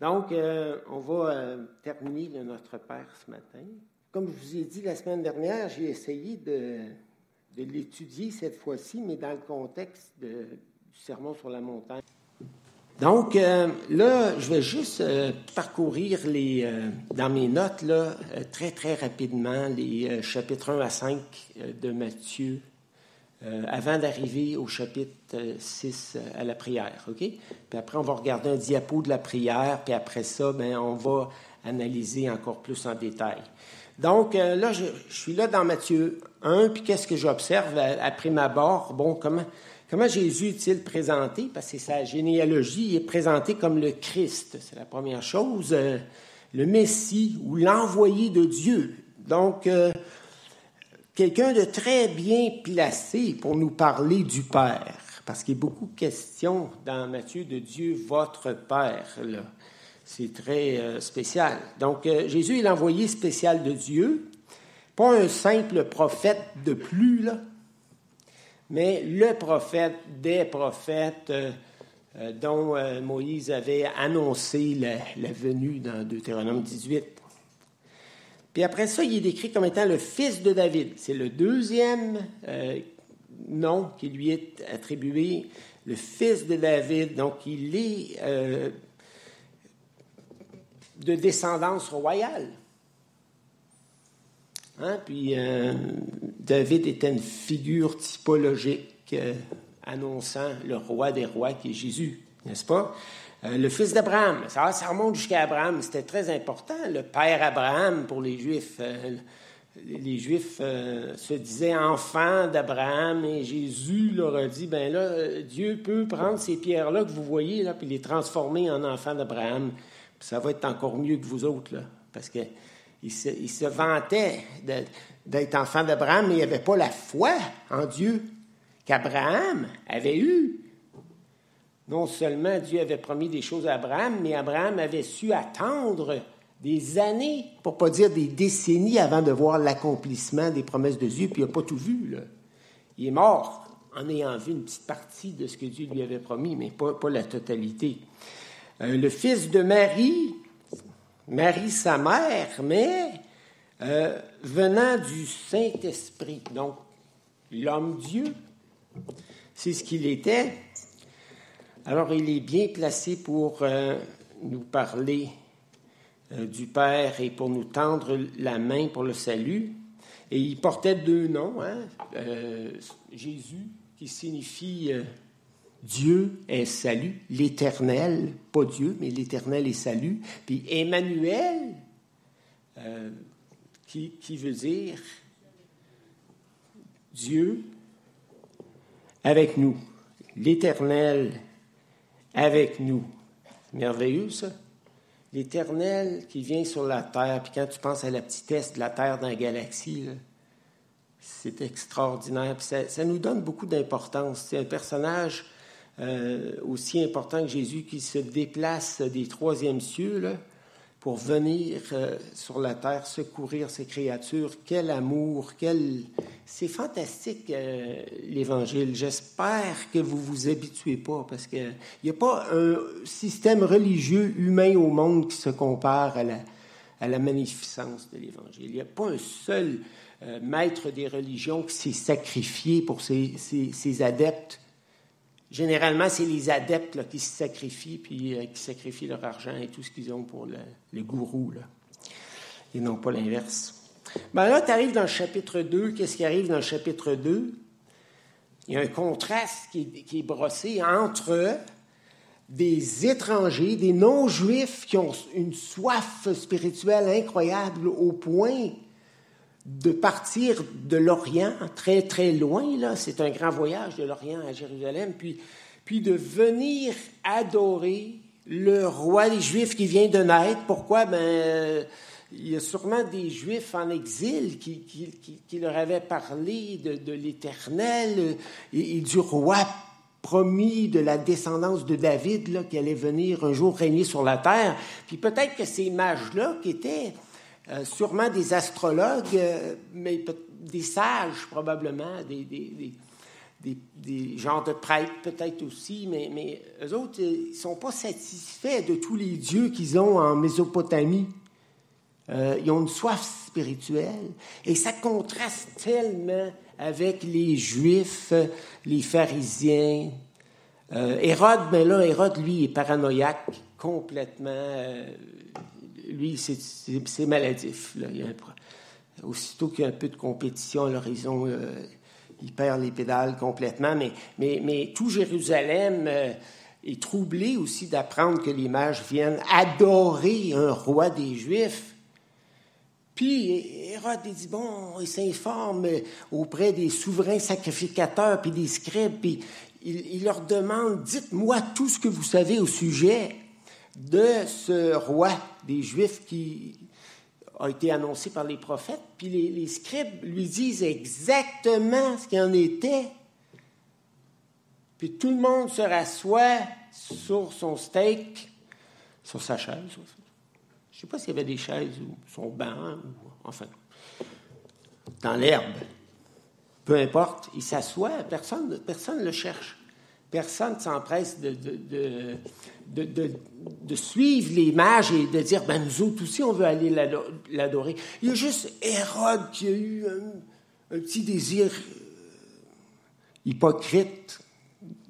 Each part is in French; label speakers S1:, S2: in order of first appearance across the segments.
S1: Donc, euh, on va euh, terminer Notre Père ce matin. Comme je vous ai dit la semaine dernière, j'ai essayé de, l'étudier cette fois-ci, mais dans le contexte du Sermon sur la montagne. Donc, euh, là, je vais juste parcourir les, dans mes notes, là, très, très rapidement, les chapitres 1 à 5 de Matthieu, euh, avant d'arriver au chapitre 6 euh, à la prière, OK? Puis après, on va regarder un diapo de la prière, puis après ça, ben, on va analyser encore plus en détail. Donc, euh, là, je, suis là dans Matthieu 1, puis qu'est-ce que j'observe après ma abord? Bon, comment, comment Jésus est-il présenté? Parce que sa généalogie est présentée comme le Christ, c'est la première chose, le Messie ou l'envoyé de Dieu. Donc, quelqu'un de très bien placé pour nous parler du Père, parce qu'il y a beaucoup de questions dans Matthieu de Dieu, votre Père. C'est très euh, spécial. Donc, euh, Jésus est l'envoyé spécial de Dieu, pas un simple prophète de plus, là, mais le prophète des prophètes euh, dont Moïse avait annoncé la, la venue dans Deutéronome 18. Puis après ça, il est décrit comme étant le fils de David. C'est le deuxième euh, nom qui lui est attribué, le fils de David. Donc, il est euh, de descendance royale. Hein? Puis, euh, David était une figure typologique annonçant le roi des rois qui est Jésus, n'est-ce pas? Euh, le fils d'Abraham, ça, remonte jusqu'à Abraham, c'était très important. Le père Abraham pour les Juifs. Euh, les Juifs euh, se disaient enfants d'Abraham et Jésus leur a dit, ben là, Dieu peut prendre ces pierres-là que vous voyez, là, puis les transformer en enfants d'Abraham. Ça va être encore mieux que vous autres, parce qu'il se, il se vantait d'être enfant d'Abraham, mais il avait pas la foi en Dieu qu'Abraham avait eue. Non seulement Dieu avait promis des choses à Abraham, mais Abraham avait su attendre des années, pour pas dire des décennies, avant de voir l'accomplissement des promesses de Dieu, puis il n'a pas tout vu. Il est mort en ayant vu une petite partie de ce que Dieu lui avait promis, mais pas, la totalité. Euh, le fils de Marie, Marie sa mère, mais euh, venant du Saint-Esprit, donc l'homme-dieu, c'est ce qu'il était. Alors, il est bien placé pour euh, nous parler euh, du Père et pour nous tendre la main pour le salut. Et il portait deux noms, hein? Euh, Jésus, qui signifie Dieu est salut, l'éternel, pas Dieu, mais l'éternel est salut. Puis Emmanuel, qui, qui veut dire Dieu avec nous. L'éternel avec nous. Merveilleux, ça. L'Éternel qui vient sur la Terre, puis quand tu penses à la petitesse de la Terre dans la galaxie, c'est extraordinaire. ça, nous donne beaucoup d'importance. C'est un personnage euh, aussi important que Jésus qui se déplace des troisièmes cieux, pour venir euh, sur la terre secourir ces créatures. Quel amour, quel... C'est fantastique, euh, l'Évangile. J'espère que vous vous habituez pas, parce qu'il n'y a pas un système religieux humain au monde qui se compare à la, à la magnificence de l'Évangile. Il n'y a pas un seul euh, maître des religions qui s'est sacrifié pour ses, ses, ses adeptes Généralement, c'est les adeptes qui se sacrifient, puis euh, qui sacrifient leur argent et tout ce qu'ils ont pour le, gourou, là. et non pas l'inverse. Ben là, tu arrives dans le chapitre 2. Qu'est-ce qui arrive dans le chapitre 2? Il y a un contraste qui est brossé entre des étrangers, des non-juifs qui ont une soif spirituelle incroyable au point de partir de l'Orient, très très loin, là, c'est un grand voyage de l'Orient à Jérusalem, puis, puis de venir adorer le roi des Juifs qui vient de naître. Pourquoi? Ben, il y a sûrement des Juifs en exil qui, qui, qui, leur avaient parlé de, l'Éternel et, du roi promis de la descendance de David là, qui allait venir un jour régner sur la terre. Puis peut-être que ces mages-là qui étaient euh, sûrement des astrologues, euh, mais des sages probablement, des, des, genres de prêtres peut-être aussi, mais, eux autres, ils ne sont pas satisfaits de tous les dieux qu'ils ont en Mésopotamie. Euh, ils ont une soif spirituelle. Et ça contraste tellement avec les Juifs, les pharisiens. Euh, Hérode, mais ben là, Hérode, lui, est paranoïaque complètement. Euh, lui, c'est maladif. Aussitôt qu'il y a un peu de compétition à l'horizon, il perd les pédales complètement. Mais, tout Jérusalem est troublé aussi d'apprendre que les mages viennent adorer un roi des Juifs. Puis Hérode dit, bon, il s'informe auprès des souverains sacrificateurs, puis des scribes, puis il, leur demande, dites-moi tout ce que vous savez au sujet de ce roi des Juifs qui a été annoncé par les prophètes. Puis les, scribes lui disent exactement ce qu'il en était. Puis tout le monde se rassoit sur son steak, sur sa chaise, je ne sais pas s'il y avait des chaises ou son banc, ou, enfin, dans l'herbe. Peu importe, il s'assoit, personne ne le cherche. Personne ne s'empresse de, de, suivre les mages et de dire, ben nous autres aussi, on veut aller l'adorer. Il y a juste Hérode qui a eu un, petit désir euh, hypocrite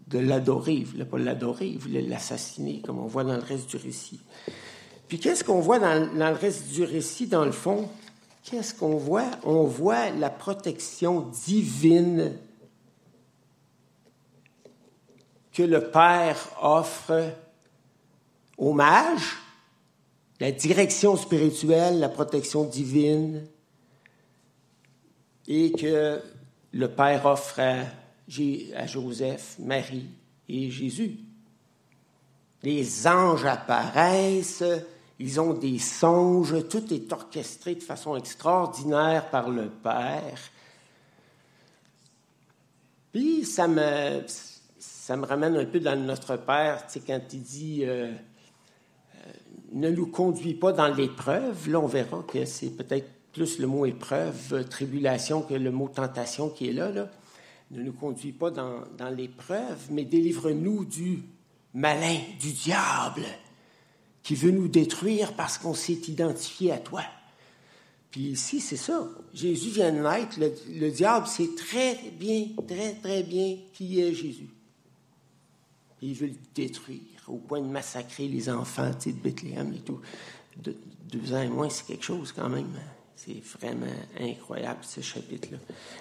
S1: de l'adorer. Il ne voulait pas l'adorer, il voulait l'assassiner, comme on voit dans le reste du récit. Puis qu'est-ce qu'on voit dans, le reste du récit, dans le fond? Qu'est-ce qu'on voit? On voit la protection divine que le Père offre aux mages, la direction spirituelle, la protection divine, et que le Père offre à, Joseph, Marie et Jésus. Les anges apparaissent, ils ont des songes, tout est orchestré de façon extraordinaire par le Père. Puis ça me, ça ramène un peu dans notre Père, tu quand il dit euh, ne nous conduis pas dans l'épreuve, là on verra que c'est peut-être plus le mot épreuve, tribulation que le mot tentation qui est là. Ne nous conduis pas dans, dans l'épreuve, mais délivre-nous du malin, du diable qui veut nous détruire parce qu'on s'est identifié à toi. Puis ici, c'est ça. Jésus vient de naître. Le, diable sait très bien, très, très bien qui est Jésus. il veut le détruire au point de massacrer les enfants de Bethléem et tout. De, deux ans et moins, c'est quelque chose quand même. C'est vraiment incroyable, ce chapitre-là.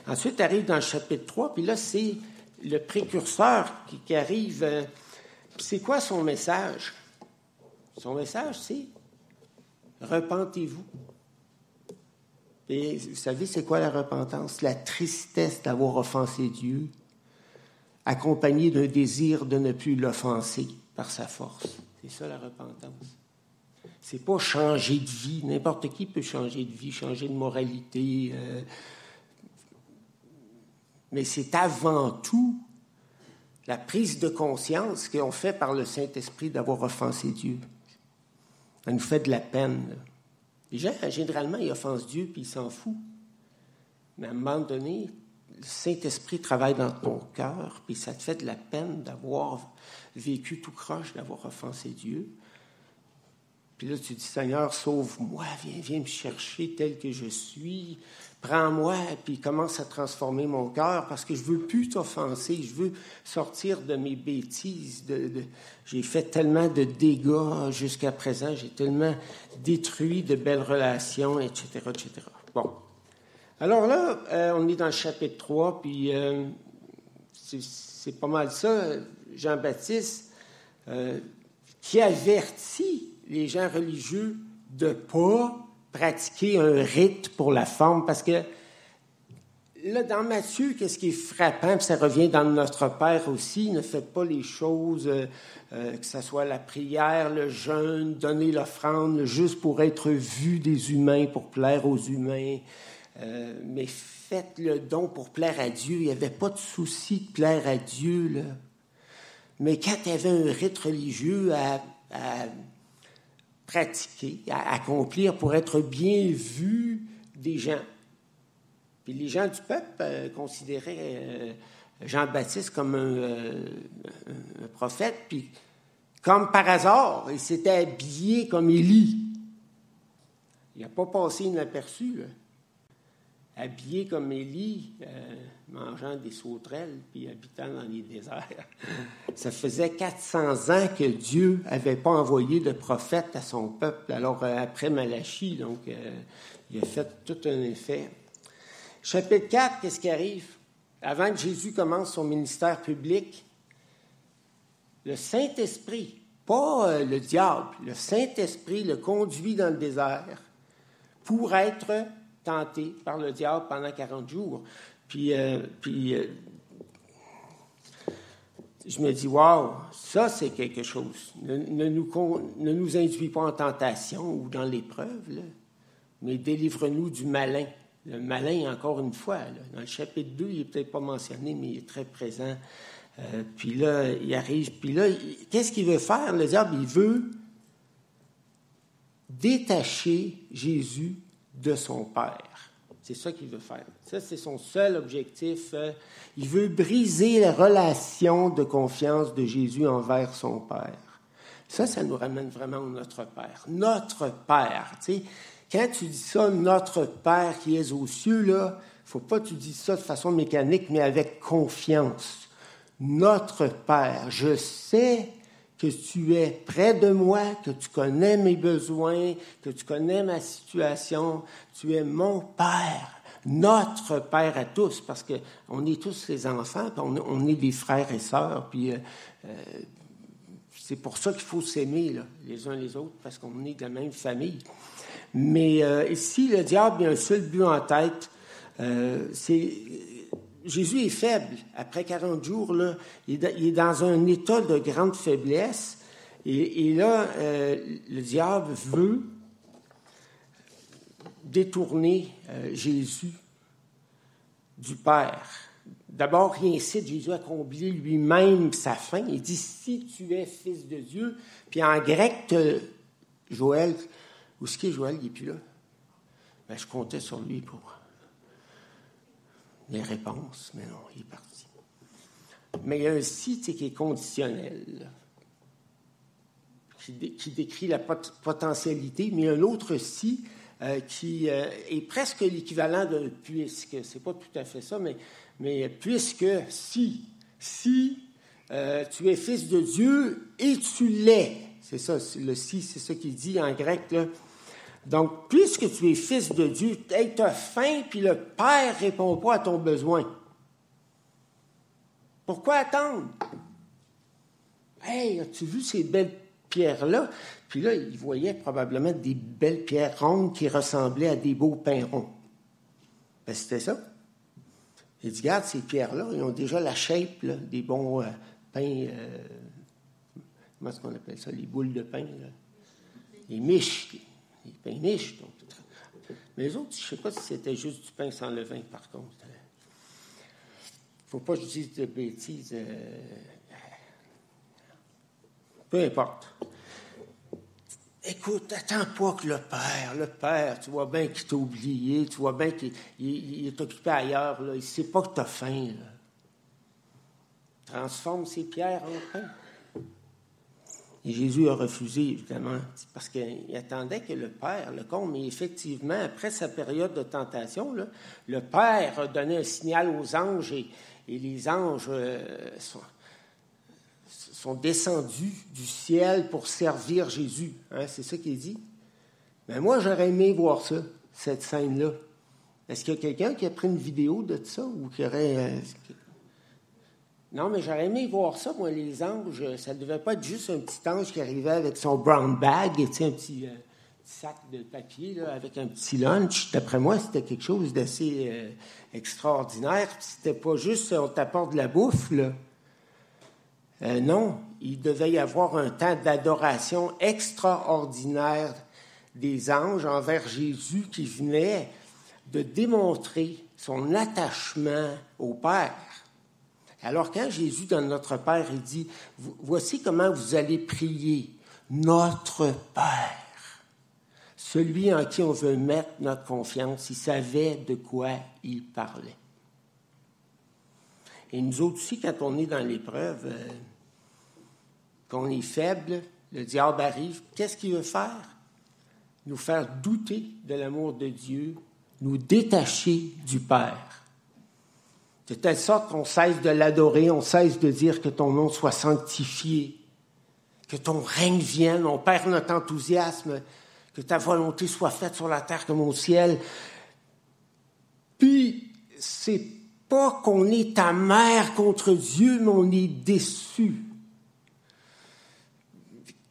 S1: Ensuite, arrive dans le chapitre 3, puis là, c'est le précurseur qui, arrive. Euh, c'est quoi son message? Son message, c'est repentez-vous. Et vous savez, c'est quoi la repentance? La tristesse d'avoir offensé Dieu, accompagnée d'un désir de ne plus l'offenser par sa force. C'est ça la repentance. C'est pas changer de vie. N'importe qui peut changer de vie, changer de moralité. Euh, mais c'est avant tout la prise de conscience qu'on fait par le Saint-Esprit d'avoir offensé Dieu. Ça nous fait de la peine. Les gens, généralement, ils offensent Dieu puis ils s'en foutent. Mais à un moment donné, le Saint-Esprit travaille dans ton cœur, puis ça te fait de la peine d'avoir vécu tout croche, d'avoir offensé Dieu. Puis là, tu dis, Seigneur, sauve-moi, viens, viens me chercher tel que je suis prends-moi, puis commence à transformer mon cœur parce que je veux plus t'offenser, je veux sortir de mes bêtises. De, j'ai fait tellement de dégâts jusqu'à présent, j'ai tellement détruit de belles relations, etc., etc. Bon. Alors là, euh, on est dans le chapitre 3, puis euh, c'est, pas mal ça, Jean-Baptiste, euh, qui avertit les gens religieux de pas pratiquer un rite pour la forme, parce que là, dans Matthieu, qu'est-ce qui est frappant, puis ça revient dans notre Père aussi, ne faites pas les choses, euh, euh, que ce soit la prière, le jeûne, donner l'offrande, juste pour être vu des humains, pour plaire aux humains, mais faites le don pour plaire à Dieu. Il n'y avait pas de souci de plaire à Dieu, là. Mais quand il y avait un rite religieux à pratiquer, à accomplir pour être bien vu des gens. Puis les gens du peuple euh, considéraient euh, Jean-Baptiste comme un, prophète, puis comme par hasard, il s'était habillé comme Élie. Il n'a pas passé inaperçu. Là habillé comme Élie, euh, mangeant des sauterelles, puis habitant dans les déserts. Ça faisait 400 ans que Dieu n'avait pas envoyé de prophète à son peuple. Alors, euh, après Malachie, donc, euh, il a fait tout un effet. Chapitre 4, qu'est-ce qui arrive? Avant que Jésus commence son ministère public, le Saint-Esprit, pas le diable, le Saint-Esprit le conduit dans le désert pour être tenté par le diable pendant 40 jours. Puis, euh, puis euh, je me dis, waouh, ça c'est quelque chose. Ne, nous, ne nous induis pas en tentation ou dans l'épreuve, mais délivre-nous du malin. Le malin, encore une fois, dans le chapitre 2, il n'est peut-être pas mentionné, mais il est très présent. Euh, puis là, il arrive. Puis là, qu'est-ce qu'il veut faire, le diable? Il veut détacher Jésus de son Père. C'est ça qu'il veut faire. Ça, c'est son seul objectif. Euh, il veut briser la relation de confiance de Jésus envers son Père. Ça, ça nous ramène vraiment au notre Père. Notre Père. Tu quand tu dis ça, notre Père qui est aux cieux, là, faut pas que tu dises ça de façon mécanique, mais avec confiance. Notre Père. Je sais que tu es près de moi, que tu connais mes besoins, que tu connais ma situation. Tu es mon Père, notre Père à tous, parce qu'on est tous les enfants, on, est des frères et sœurs, puis euh, euh, c'est pour ça qu'il faut s'aimer les uns les autres, parce qu'on est de la même famille. Mais euh, ici, le diable a un seul but en tête, c'est Jésus est faible. Après 40 jours, là, il, est dans un état de grande faiblesse. Et, là, euh, le diable veut détourner euh, Jésus du Père. D'abord, il incite Jésus à combler lui-même sa fin. Il dit, si tu es fils de Dieu, puis en grec, Joël, où est-ce qu'il est Joël, il n'est plus là? Ben, je comptais sur lui pour les réponses, mais non, il est parti. Mais il y a un si qui est conditionnel, qui, décrit la potentialité, mais un autre si euh, qui euh, est presque l'équivalent de puisque. C'est pas tout à fait ça, mais, mais puisque si, si euh, tu es fils de Dieu et tu l'es, c'est ça, le si, c'est ça qu'il dit en grec, là, donc, puisque tu es fils de Dieu, tu as faim, puis le Père répond pas à ton besoin. Pourquoi attendre? Hey, as-tu vu ces belles pierres-là? Puis là, il voyait probablement des belles pierres rondes qui ressemblaient à des beaux pains ronds. Ben, c'était ça. Il dit, regarde, ces pierres-là, ils ont déjà la shape des bons euh, pains. Euh, comment est-ce qu'on appelle ça? Les boules de pain. Les miches les pains niches. Donc, mais les autres, je ne sais pas si c'était juste du pain sans levain, par contre. Il ne faut pas que je dise de bêtises. Euh, peu importe. Écoute, attends pas que le Père, le Père, tu vois bien qu'il t'a oublié, tu vois bien qu'il est occupé ailleurs, là. il sait pas que tu as faim. Transforme ces pierres en pain. Et Jésus a refusé, évidemment, parce qu'il attendait que le Père le compte. Mais effectivement, après sa période de tentation, le Père a donné un signal aux anges et, les anges euh, sont, descendus du ciel pour servir Jésus. Hein, c'est ça qu'il dit. Mais moi, j'aurais aimé voir ça, cette scène-là. Est-ce qu'il y a quelqu'un qui a pris une vidéo de ça ou qui aurait. Euh, non, mais j'aurais aimé voir ça, moi, les anges. Ça ne devait pas être juste un petit ange qui arrivait avec son brown bag, et, un petit, euh, sac de papier avec un petit lunch. D'après moi, c'était quelque chose d'assez euh, extraordinaire. C'était pas juste on t'apporte de la bouffe, là. Euh, non, il devait y avoir un temps d'adoration extraordinaire des anges envers Jésus qui venait de démontrer son attachement au Père. Alors quand Jésus, dans notre Père, il dit, voici comment vous allez prier, notre Père, celui en qui on veut mettre notre confiance, il savait de quoi il parlait. Et nous autres aussi, quand on est dans l'épreuve, euh, qu'on est faible, le diable arrive, qu'est-ce qu'il veut faire? Nous faire douter de l'amour de Dieu, nous détacher du Père. De telle sorte qu'on cesse de l'adorer, on cesse de dire que ton nom soit sanctifié, que ton règne vienne, on perd notre enthousiasme, que ta volonté soit faite sur la terre comme au ciel. Puis, c'est pas qu'on est amer contre Dieu, mais on est déçu.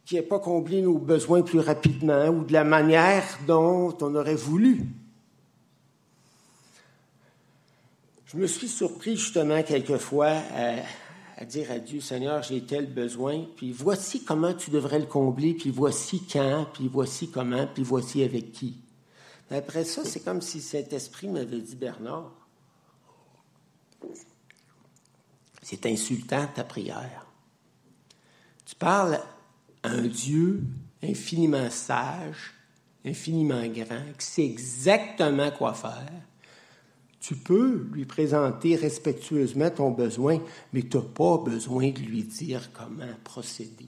S1: Qui n'ait pas comblé nos besoins plus rapidement ou de la manière dont on aurait voulu. Je me suis surpris justement quelquefois à, à dire à Dieu, Seigneur, j'ai tel besoin, puis voici comment tu devrais le combler, puis voici quand, puis voici comment, puis voici avec qui. après ça, c'est comme si cet esprit m'avait dit, Bernard, c'est insultant ta prière. Tu parles à un Dieu infiniment sage, infiniment grand, qui sait exactement quoi faire, tu peux lui présenter respectueusement ton besoin, mais tu n'as pas besoin de lui dire comment procéder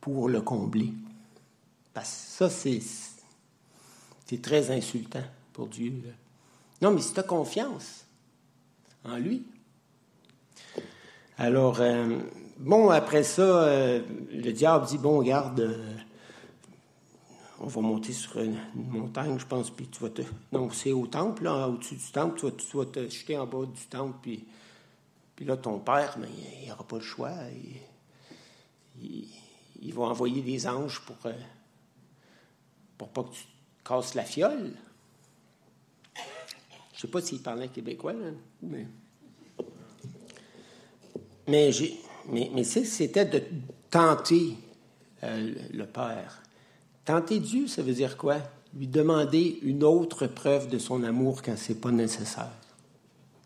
S1: pour le combler. Parce que ça, c'est, très insultant pour Dieu. Non, mais si tu as confiance en lui. Alors, euh, bon, après ça, euh, le diable dit, bon, garde, euh, on va monter sur une, montagne, je pense, puis tu vas te. Non, c'est au temple, là, au-dessus du temple, tu vas, te jeter en bas du temple, puis, puis là, ton père, mais il n'aura pas le choix. Il, il, va envoyer des anges pour, euh, pour pas que tu casses la fiole. Je sais pas s'il parlait québécois, là, mais. Mais, mais, mais c'était de tenter euh, le Père. Tenter Dieu, ça veut dire quoi? Lui demander une autre preuve de son amour quand ce n'est pas nécessaire.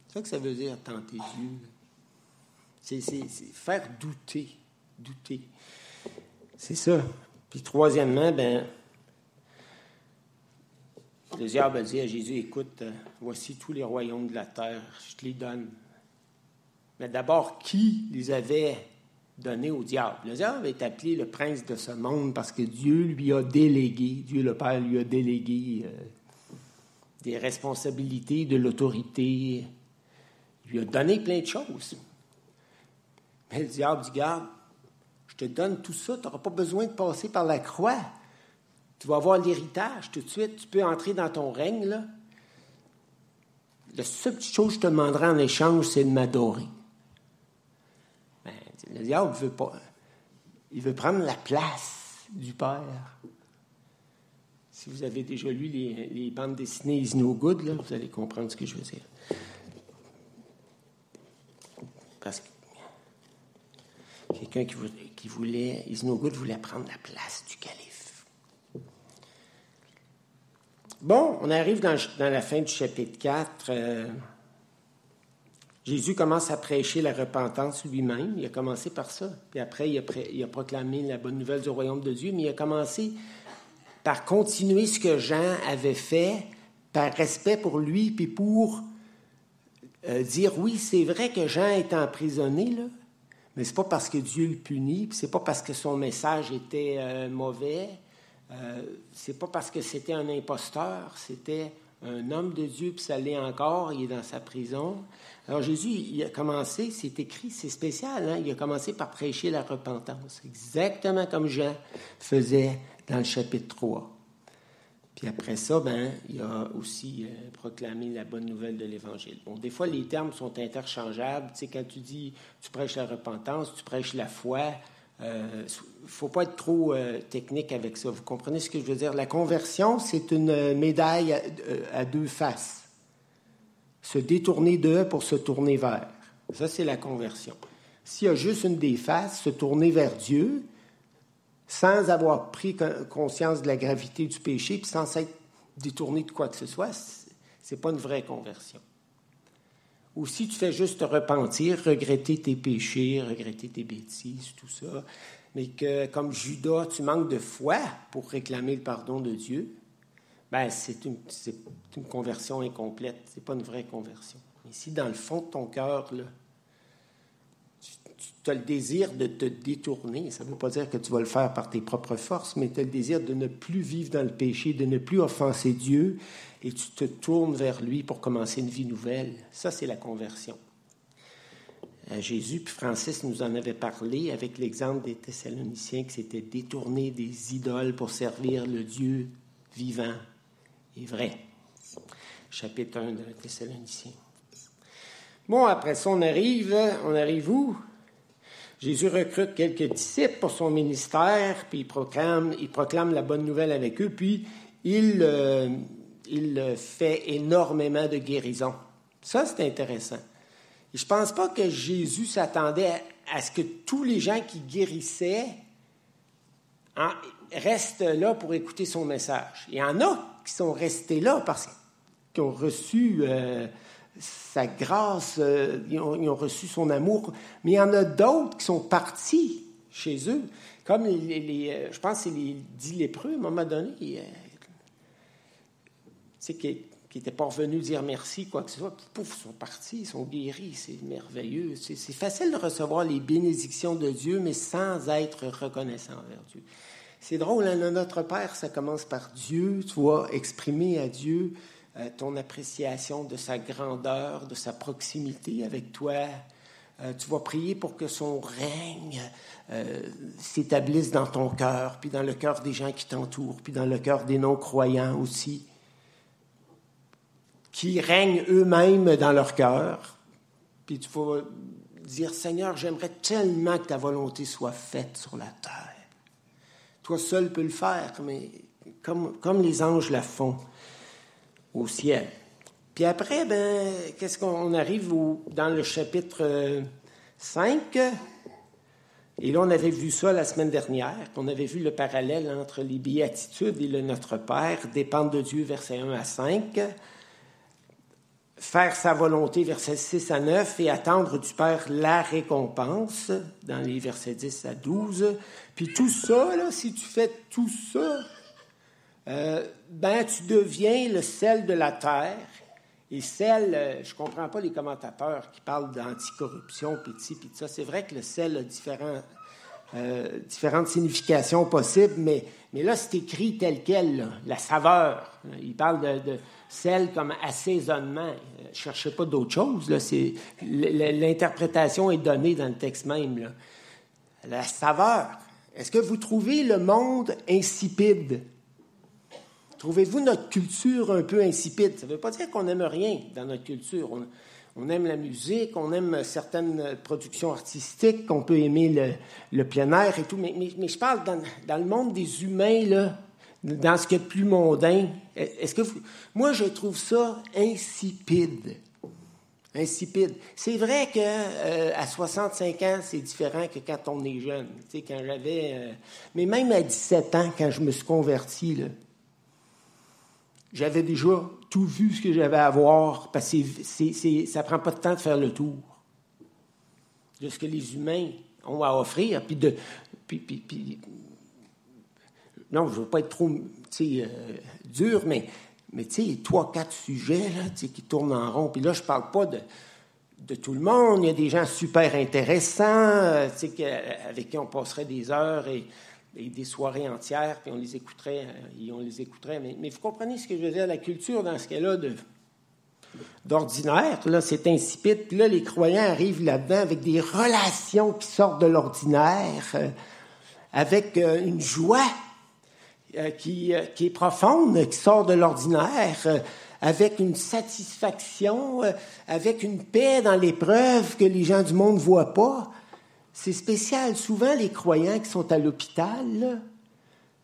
S1: C'est ça que ça veut dire, tenter Dieu. C'est, faire douter. Douter. C'est ça. Puis troisièmement, ben, le diable dit à Jésus, écoute, euh, voici tous les royaumes de la terre, je te les donne. Mais d'abord, qui les avait donné au diable. Le diable est appelé le prince de ce monde parce que Dieu lui a délégué, Dieu le Père lui a délégué euh, des responsabilités, de l'autorité, il lui a donné plein de choses. Mais le diable dit, garde, je te donne tout ça, tu n'auras pas besoin de passer par la croix. Tu vas avoir l'héritage tout de suite, tu peux entrer dans ton règne. Là. La seule petite chose que je te demanderai en échange, c'est de m'adorer. Le diable veut pas. Il veut prendre la place du Père. Si vous avez déjà lu les, bandes dessinées Is Good, là, vous allez comprendre ce que je veux dire. Parce que quelqu'un qui, qui, voulait, Good voulait prendre la place du calife. Bon, on arrive dans, la fin du chapitre 4. Jésus commence à prêcher la repentance lui-même. Il a commencé par ça. Puis après, il a, proclamé la bonne nouvelle du royaume de Dieu, mais il a commencé par continuer ce que Jean avait fait, par respect pour lui, puis pour euh, dire oui, c'est vrai que Jean est emprisonné, là, mais c'est pas parce que Dieu le punit, puis c'est pas parce que son message était euh, mauvais, euh, c'est pas parce que c'était un imposteur, c'était un homme de Dieu, puis ça l'est encore, il est dans sa prison. Alors Jésus, il a commencé, c'est écrit, c'est spécial, hein? il a commencé par prêcher la repentance, exactement comme Jean faisait dans le chapitre 3. Puis après ça, ben, il a aussi euh, proclamé la bonne nouvelle de l'Évangile. Bon, des fois, les termes sont interchangeables. Tu sais, quand tu dis tu prêches la repentance, tu prêches la foi, il euh, ne faut pas être trop euh, technique avec ça. Vous comprenez ce que je veux dire? La conversion, c'est une médaille à deux faces se détourner d'eux pour se tourner vers. Ça, c'est la conversion. S'il y a juste une des se tourner vers Dieu, sans avoir pris conscience de la gravité du péché, puis sans s'être détourné de quoi que ce soit, ce n'est pas une vraie conversion. Ou si tu fais juste te repentir, regretter tes péchés, regretter tes bêtises, tout ça, mais que comme Judas, tu manques de foi pour réclamer le pardon de Dieu, ben, c'est une, conversion incomplète. C'est pas une vraie conversion. Mais si dans le fond de ton cœur, là, tu, as le désir de te détourner, ça ne veut pas dire que tu vas le faire par tes propres forces, mais tu as le désir de ne plus vivre dans le péché, de ne plus offenser Dieu, et tu te tournes vers lui pour commencer une vie nouvelle. Ça, c'est la conversion. Euh, Jésus, puis Francis nous en avait parlé avec l'exemple des Thessaloniciens qui s'étaient détournés des idoles pour servir le Dieu vivant et vrai. Chapitre 1 de Thessaloniciens. Bon, après ça, on arrive, on arrive où? Jésus recrute quelques disciples pour son ministère, puis il proclame, il proclame la bonne nouvelle avec eux, puis il, euh, il fait énormément de guérisons. Ça, c'est intéressant. je ne pense pas que Jésus s'attendait à, ce que tous les gens qui guérissaient restent là pour écouter son message. Il y en a qui sont restés là parce qu'ils ont reçu euh, sa grâce, euh, ils, ont, reçu son amour, mais il y en a d'autres qui sont partis chez eux, comme euh, je pense c'est les dix lépreux à un moment donné, c'est qui n'étaient pas revenus dire merci, quoi que ce soit, pouf, ils sont partis, ils sont guéris, c'est merveilleux. C'est facile de recevoir les bénédictions de Dieu, mais sans être reconnaissant envers Dieu. C'est drôle, hein, notre Père, ça commence par Dieu, tu vois, exprimer à Dieu euh, ton appréciation de sa grandeur, de sa proximité avec toi. Euh, tu vas prier pour que son règne euh, s'établisse dans ton cœur, puis dans le cœur des gens qui t'entourent, puis dans le cœur des non-croyants aussi, qui règnent eux-mêmes dans leur cœur. Puis tu vas dire, Seigneur, j'aimerais tellement que ta volonté soit faite sur la terre. Toi seul peux le faire, mais comme, comme les anges la font au ciel. Puis après, ben, qu'est-ce qu'on arrive dans le chapitre 5? Euh, et là, on avait vu ça la semaine dernière, on avait vu le parallèle entre les béatitudes et le Notre Père, dépendre de Dieu, versets 1 à 5, faire sa volonté, versets 6 à 9, et attendre du Père la récompense, dans les versets 10 à 12. Puis tout ça, là, si tu fais tout ça, euh, ben, tu deviens le sel de la terre. Et sel, euh, je ne comprends pas les commentateurs qui parlent d'anticorruption, de puis ça. C'est vrai que le sel a différents, euh, différentes significations possibles, mais, mais là, c'est écrit tel quel, la saveur. Il parle de, de sel comme assaisonnement. Ne cherchez pas d'autre chose. L'interprétation est donnée dans le texte même. La saveur. Est-ce que vous trouvez le monde insipide? Trouvez-vous notre culture un peu insipide? Ça ne veut pas dire qu'on n'aime rien dans notre culture. Aime la musique, on aime certaines productions artistiques, qu'on peut aimer le, plein air et tout. Mais, je parle dans, le monde des humains, là, dans ce qui est plus mondain. Est-ce que moi, je trouve ça insipide. Insipide. C'est vrai que euh, à 65 ans, c'est différent que quand on est jeune. Tu sais, quand j'avais, euh, mais même à 17 ans, quand je me suis converti, j'avais déjà tout vu ce que j'avais à voir, parce que ça ne prend pas de temps de faire le tour de ce que les humains ont à offrir. Puis non, je ne veux pas être trop euh, dur, mais, mais trois, quatre sujets là, qui tournent en rond. Puis là, je parle pas de, de tout le monde. Il y a des gens super intéressants euh, avec qui on passerait des heures et des soirées entières, puis on les écouterait, euh, les écouterait. Mais, vous comprenez ce que je veux dire, la culture dans ce cas-là de, d'ordinaire, là, c'est insipide. Puis là, les croyants arrivent là-dedans avec des relations qui sortent de l'ordinaire, euh, avec euh, une joie qui, qui, est profonde, qui sort de l'ordinaire, avec une satisfaction, avec une paix dans l'épreuve que les gens du monde ne voient pas. C'est spécial. Souvent, les croyants qui sont à l'hôpital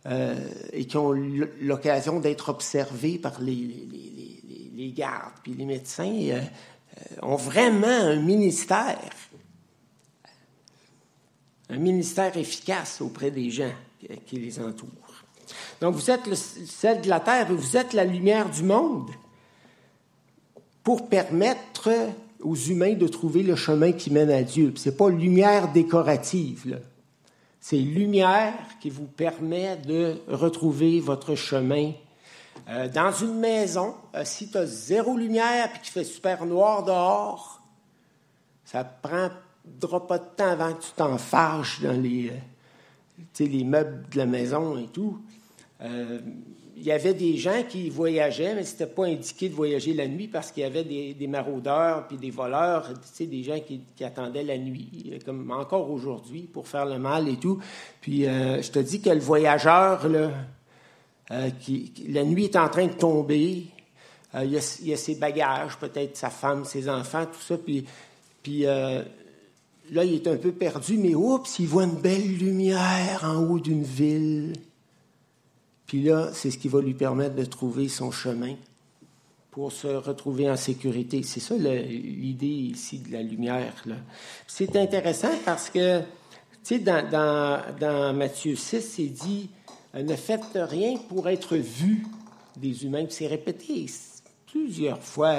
S1: euh, et qui ont l'occasion d'être observés par les, gardes puis les médecins euh, euh, ont vraiment un ministère, un ministère efficace auprès des gens qui les entourent. Donc, vous êtes le sel de la terre et vous êtes la lumière du monde pour permettre aux humains de trouver le chemin qui mène à Dieu. Ce n'est pas lumière décorative, c'est lumière qui vous permet de retrouver votre chemin Euh, dans une maison, euh, si tu as zéro lumière et qu'il fait super noir dehors, ça prendra pas de temps avant que tu t'en fâches dans les, euh, les meubles de la maison et tout. Il y avait des gens qui voyageaient, mais ce n'était pas indiqué de voyager la nuit parce qu'il y avait des, maraudeurs puis des voleurs, des gens qui, attendaient la nuit, comme encore aujourd'hui, pour faire le mal et tout. Puis je te dis que le voyageur, là, euh, la nuit est en train de tomber. Euh, il, a, ses bagages, peut-être sa femme, ses enfants, tout ça. Puis, puis euh, là, il est un peu perdu, mais oups, il voit une belle lumière en haut d'une ville. Puis là, c'est ce qui va lui permettre de trouver son chemin pour se retrouver en sécurité. C'est ça l'idée ici de la lumière. C'est intéressant parce que, tu sais, dans, dans, dans Matthieu 6, c'est dit ne faites rien pour être vu des humains. C'est répété plusieurs fois,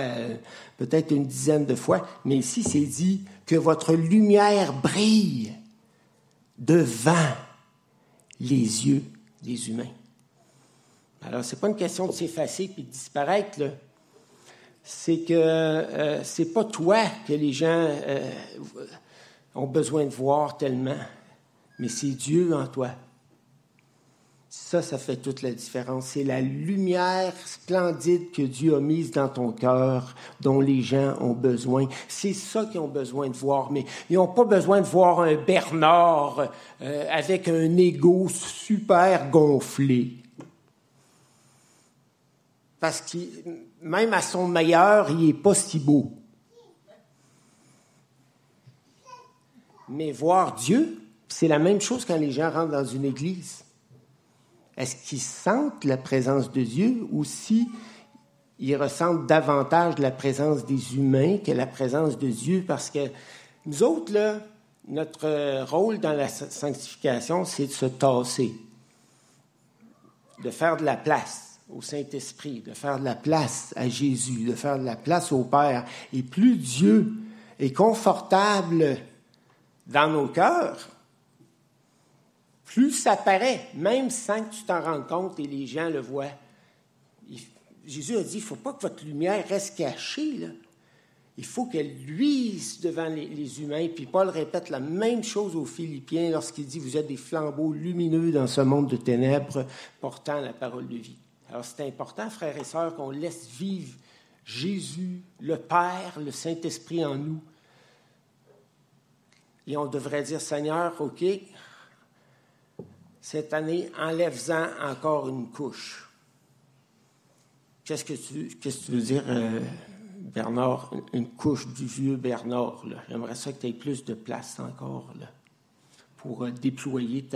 S1: peut-être une dizaine de fois, mais ici c'est dit que votre lumière brille devant les yeux des humains. Alors, ce n'est pas une question de s'effacer puis de disparaître, C'est que euh, c'est pas toi que les gens ont besoin de voir tellement, mais c'est Dieu en toi. Ça, ça fait toute la différence. C'est la lumière splendide que Dieu a mise dans ton cœur, dont les gens ont besoin. C'est ça qu'ils ont besoin de voir. Mais ils n'ont pas besoin de voir un Bernard euh, avec un ego super gonflé. Parce que même à son meilleur, il n'est pas si beau. Mais voir Dieu, c'est la même chose quand les gens rentrent dans une église. Est-ce qu'ils sentent la présence de Dieu ou si ils ressentent davantage la présence des humains que la présence de Dieu? Parce que nous autres, là, notre rôle dans la sanctification, c'est de se tasser, de faire de la place au Saint-Esprit, de faire de la place à Jésus, de faire de la place au Père. Et plus Dieu est confortable dans nos cœurs, plus ça paraît, même sans que tu t'en rendes compte et les gens le voient. Jésus a dit, il ne faut pas que votre lumière reste cachée. Il faut qu'elle luise devant les, humains. Puis Paul répète la même chose aux Philippiens lorsqu'il dit, vous êtes des flambeaux lumineux dans ce monde de ténèbres portant la parole de vie. Alors c'est important, frères et sœurs, qu'on laisse vivre Jésus, le Père, le Saint-Esprit en nous. Et on devrait dire, Seigneur, OK, cette année, enlève-en encore une couche. Qu'est-ce que tu, veux dire, euh, Bernard, une couche du vieux Bernard? J'aimerais ça que tu aies plus de place encore là, pour euh, déployer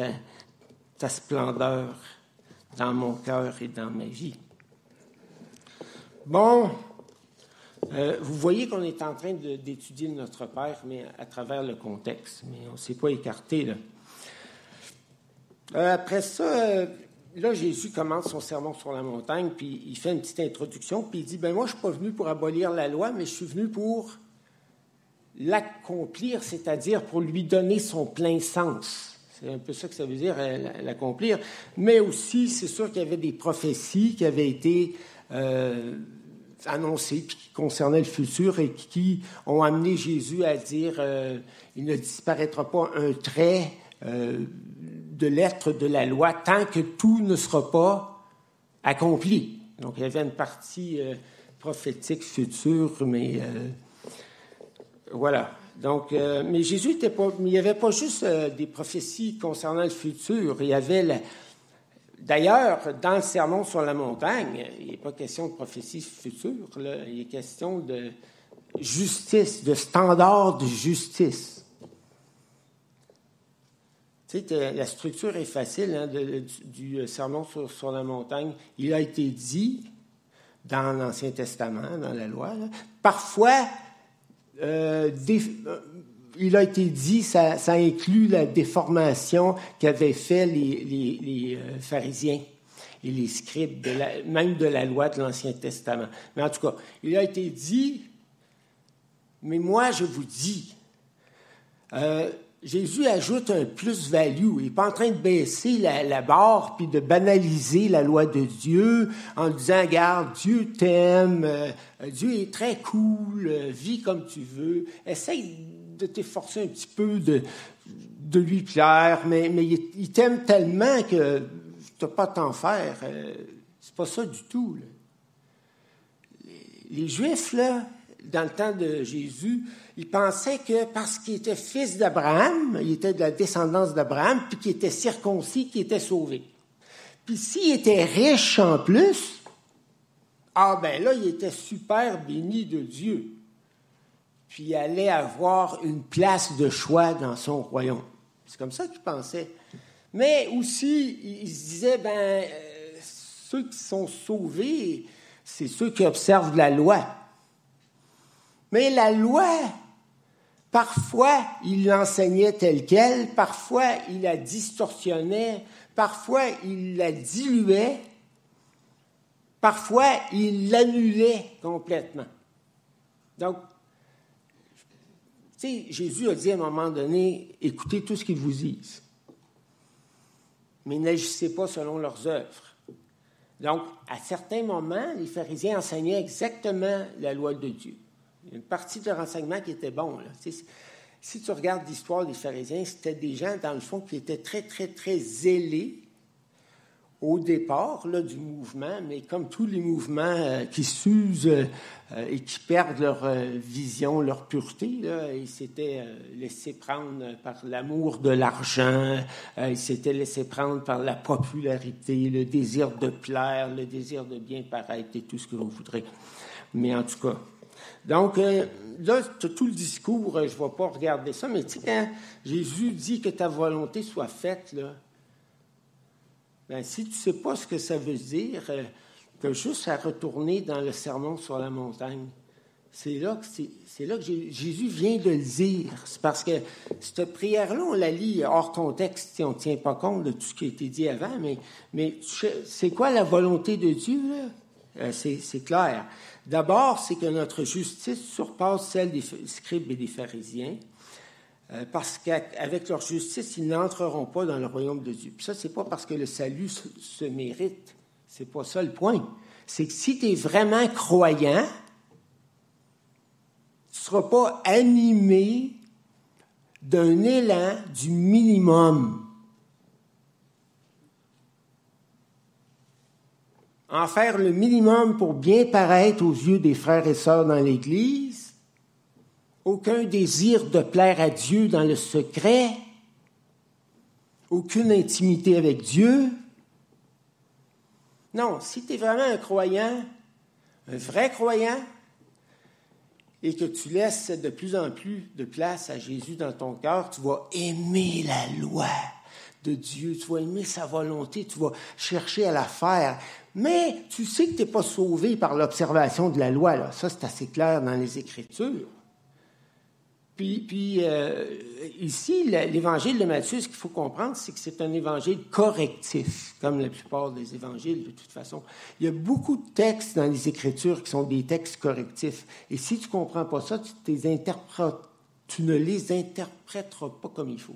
S1: ta splendeur dans mon cœur et dans ma vie. Bon, euh, vous voyez qu'on est en train d'étudier notre Père, mais à travers le contexte, mais on ne s'est pas écarté. Euh, après ça, euh, là, Jésus commence son sermon sur la montagne, puis il fait une petite introduction, puis il dit, ben moi, je ne suis pas venu pour abolir la loi, mais je suis venu pour l'accomplir, c'est-à-dire pour lui donner son plein sens. C'est un peu ça que ça veut dire, euh, l'accomplir. Mais aussi, c'est sûr qu'il y avait des prophéties qui avaient été annoncées, qui concernaient le futur et qui ont amené Jésus à dire, il ne disparaîtra pas un trait de l'être de la loi tant que tout ne sera pas accompli. Donc, il y avait une partie euh, prophétique future, mais euh, voilà. Donc, euh, mais Jésus était pas, il n'y avait pas juste des prophéties concernant le futur. Il y avait, d'ailleurs, dans le sermon sur la montagne, il n'est pas question de prophétie future. Là, il est question de justice, de standard de justice. Tu sais, la structure est facile hein, du, euh, sermon sur, la montagne. Il a été dit dans l'Ancien Testament, dans la loi. Parfois, euh, euh, il a été dit, ça, inclut la déformation qu'avaient fait les, pharisiens et les scribes, même de la loi de l'Ancien Testament. Mais en tout cas, il a été dit, mais moi je vous dis, Jésus ajoute un plus-value. Il n'est pas en train de baisser la, barre puis de banaliser la loi de Dieu en disant, regarde, Dieu t'aime, euh, Dieu est très cool, euh, vis comme tu veux. Essaye de t'efforcer un petit peu de, de lui plaire, mais, mais il, t'aime tellement que tu n'as pas t'en faire. Euh, c'est pas ça du tout. Les, les Juifs, là, dans le temps de Jésus, il pensait que parce qu'il était fils d'Abraham, il était de la descendance d'Abraham, puis qu'il était circoncis, qu'il était sauvé. Puis s'il était riche en plus, ah ben là, il était super béni de Dieu. Puis il allait avoir une place de choix dans son royaume. C'est comme ça qu'il pensait. Mais aussi, il se disait, ben, euh, ceux qui sont sauvés, c'est ceux qui observent la loi. Mais la loi, Parfois, il l'enseignait telle qu'elle, parfois, il la distorsionnait, parfois, il la diluait, parfois, il l'annulait complètement. Donc, tu sais, Jésus a dit à un moment donné, écoutez tout ce qu'ils vous disent, mais n'agissez pas selon leurs œuvres. Donc, à certains moments, les pharisiens enseignaient exactement la loi de Dieu une partie de renseignement qui était bon. Si tu regardes l'histoire des pharisiens, c'était des gens, dans le fond, qui étaient très, très, très zélés au départ du mouvement, mais comme tous les mouvements euh, qui s'usent euh, et qui perdent leur euh, vision, leur pureté, ils s'étaient laissés prendre par l'amour de l'argent, ils s'étaient laissés prendre par la popularité, le désir de plaire, le désir de bien paraître et tout ce que vous voudrez. Mais en tout cas, donc, euh, là, tout le discours, euh, je ne vais pas regarder ça, mais tu sais, quand Jésus dit que ta volonté soit faite, là, ben, si tu ne sais pas ce que ça veut dire, euh, tu as juste à retourner dans le sermon sur la montagne. C'est là, que Jésus vient de le dire. C'est parce que cette prière-là, on la lit hors contexte, on ne tient pas compte de tout ce qui a été dit avant, mais, mais c'est quoi la volonté de Dieu? Là? c'est clair. D'abord, c'est que notre justice surpasse celle des scribes et des pharisiens, euh, parce qu'avec leur justice, ils n'entreront pas dans le royaume de Dieu. Puis ça, c'est pas parce que le salut se, mérite. C'est pas ça le point. C'est que si tu es vraiment croyant, tu ne seras pas animé d'un élan du minimum. En faire le minimum pour bien paraître aux yeux des frères et sœurs dans l'Église, aucun désir de plaire à Dieu dans le secret, aucune intimité avec Dieu. Non, si tu es vraiment un croyant, un vrai croyant, et que tu laisses de plus en plus de place à Jésus dans ton cœur, tu vas aimer la loi de Dieu, tu vas aimer sa volonté, tu vas chercher à la faire. Mais tu sais que tu n'es pas sauvé par l'observation de la loi. Ça, c'est assez clair dans les Écritures. Puis, euh, ici, l'évangile de Matthieu, ce qu'il faut comprendre, c'est que c'est un évangile correctif, comme la plupart des évangiles, de toute façon. Il y a beaucoup de textes dans les Écritures qui sont des textes correctifs. Et si tu ne comprends pas ça, tu, ne les interpréteras pas comme il faut.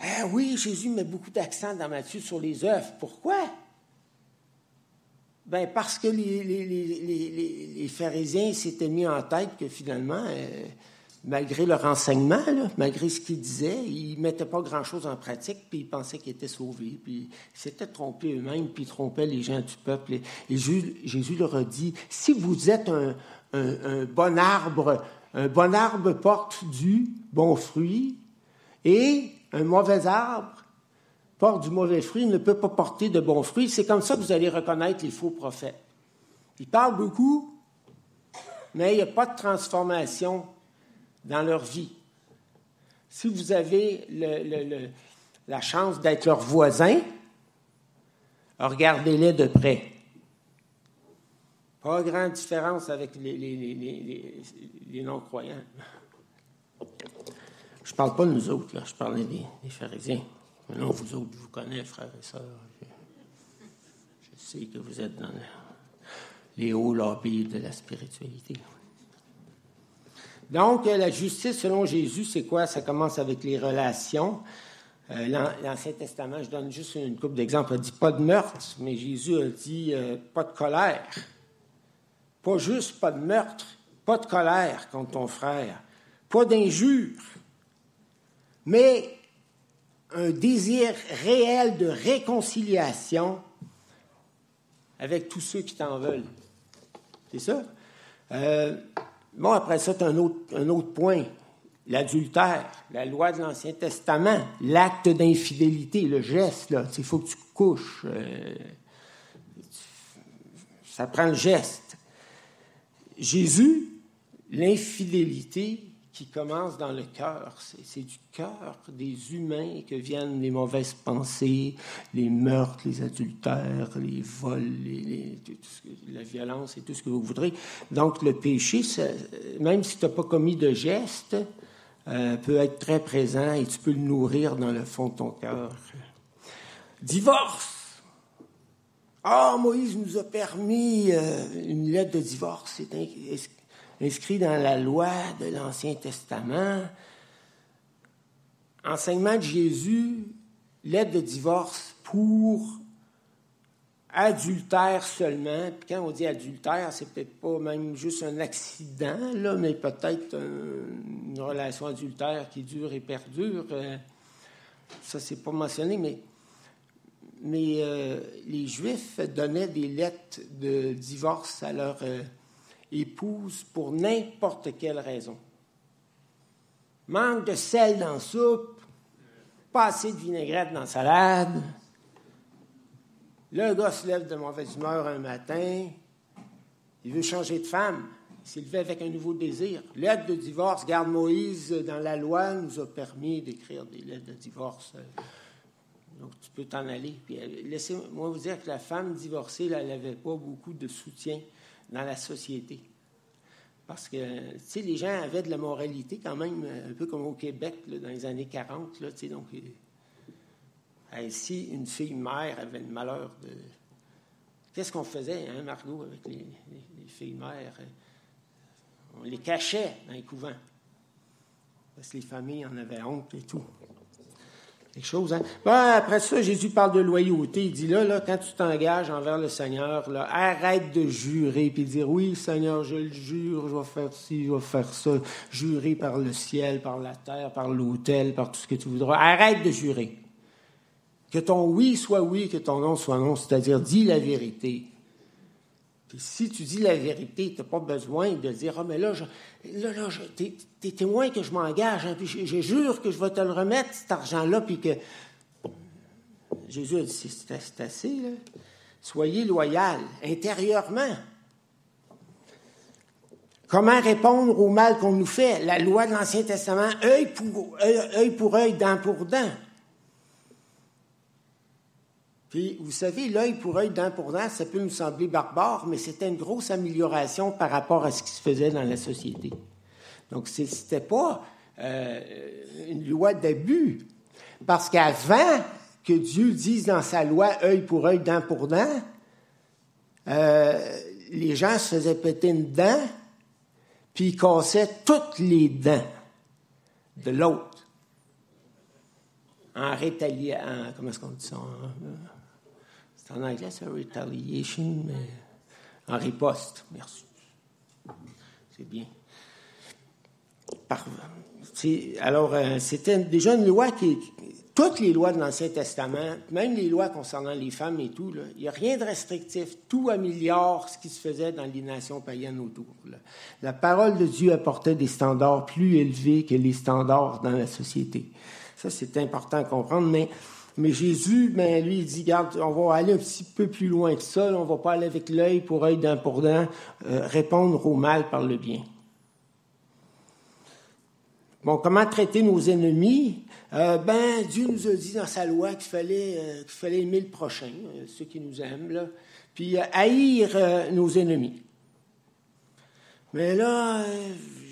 S1: Ah oui, Jésus met beaucoup d'accent dans Matthieu sur les œuvres. Pourquoi? Ben parce que les, pharisiens s'étaient mis en tête que finalement, euh, malgré leur enseignement, malgré ce qu'ils disaient, ils ne mettaient pas grand-chose en pratique, puis ils pensaient qu'ils étaient sauvés, puis ils s'étaient trompés eux-mêmes, puis ils trompaient les gens du peuple. Et, Jésus, leur a dit, si vous êtes un, un bon arbre, un bon arbre porte du bon fruit, et un mauvais arbre porte du mauvais fruit, ne peut pas porter de bons fruits. C'est comme ça que vous allez reconnaître les faux prophètes. Ils parlent beaucoup, mais il n'y a pas de transformation dans leur vie. Si vous avez la chance d'être leur voisin, regardez-les de près. Pas grande différence avec les, non-croyants. Je ne parle pas de nous autres, là, je parlais des pharisiens. Non, vous autres, je vous connais, frères et sœurs. Je, sais que vous êtes dans les hauts lobbies de la spiritualité. Donc, la justice selon Jésus, c'est quoi? Ça commence avec les relations. Euh, L'Ancien Testament, je donne juste une couple d'exemples, il dit pas de meurtre, mais Jésus a dit euh, pas de colère. Pas juste pas de meurtre, pas de colère contre ton frère, pas d'injure, mais un désir réel de réconciliation avec tous ceux qui t'en veulent. C'est ça? Euh, bon, après ça, un autre, un autre point l'adultère, la loi de l'Ancien Testament, l'acte d'infidélité, le geste, là, il faut que tu couches. Euh, ça prend le geste. Jésus, l'infidélité qui commence dans le cœur, c'est du cœur des humains que viennent les mauvaises pensées, les meurtres, les adultères, les vols, les, la violence et tout ce que vous voudrez. Donc le péché, même si tu n'as pas commis de geste, euh, peut être très présent et tu peux le nourrir dans le fond de ton cœur. Divorce. Ah, Moïse nous a permis euh, une lettre de divorce. Inscrit dans la loi de l'Ancien Testament. Enseignement de Jésus, lettre de divorce pour adultère seulement. Puis quand on dit adultère, c'est peut-être pas même juste un accident, là, mais peut-être une relation adultère qui dure et perdure. Euh, ça, c'est pas mentionné, mais, euh, les Juifs donnaient des lettres de divorce à leur euh, épouse pour n'importe quelle raison. Manque de sel dans la soupe, pas assez de vinaigrette dans la salade, le gars se lève de mauvaise humeur un matin, il veut changer de femme. Il s'est levé avec un nouveau désir. L'aide de divorce, garde Moïse, dans la loi, nous a permis d'écrire des lettres de divorce. Donc, tu peux t'en aller. Euh, laissez-moi vous dire que la femme divorcée, elle n'avait pas beaucoup de soutien dans la société. Parce que, tu sais, les gens avaient de la moralité quand même, un peu comme au Québec, dans les années 40, là, tu sais, donc si une fille mère avait le malheur de. Qu'est-ce qu'on faisait, hein, Margot, avec les, filles mères? On les cachait dans les couvents. Parce que les familles en avaient honte et tout. Quelque chose, hein? après ça, Jésus parle de loyauté. Il dit là, là quand tu t'engages envers le Seigneur, là, arrête de jurer puis dire oui, Seigneur, je le jure, je vais faire ci, je vais faire ça. Jurer par le ciel, par la terre, par l'autel, par tout ce que tu voudras. Arrête de jurer. Que ton oui soit oui, que ton non soit non, c'est-à-dire dis la vérité. Si tu dis la vérité, tu n'as pas besoin de dire Ah, mais là, je, là, t'es, témoin que je m'engage, hein, puis je, jure que je vais te le remettre, cet argent-là, puis que. Jésus a dit C'est, assez, là. Soyez loyal, intérieurement. Comment répondre au mal qu'on nous fait? La loi de l'Ancien Testament, œil pour œil, œil pour œil, dent pour dent. Puis, vous savez, l'œil pour œil, dent pour dent, ça peut nous sembler barbare, mais c'était une grosse amélioration par rapport à ce qui se faisait dans la société. Donc, ce n'était pas euh, une loi d'abus. Parce qu'avant que Dieu dise dans sa loi œil pour œil, dent pour dent, euh, les gens se faisaient péter une dent, puis ils cassaient toutes les dents de l'autre. En rétaliant, comment est-ce qu'on dit ça? Anglais, c'est retaliation, mais en riposte. Merci. C'est bien. alors, euh, c'était déjà une loi qui. Toutes les lois de l'Ancien Testament, même les lois concernant les femmes et tout, il n'y a rien de restrictif. Tout améliore ce qui se faisait dans les nations païennes autour. La parole de Dieu apportait des standards plus élevés que les standards dans la société. Ça, c'est important à comprendre, mais mais Jésus, ben, lui, il dit, regarde, on va aller un petit peu plus loin que ça. on va pas aller avec l'œil pour œil, dent pour dent, euh, répondre au mal par le bien. Bon, comment traiter nos ennemis? Euh, ben, Dieu nous a dit dans sa loi qu'il fallait, euh, qu'il fallait aimer le prochain, ceux qui nous aiment, là, puis haïr nos ennemis. Mais là,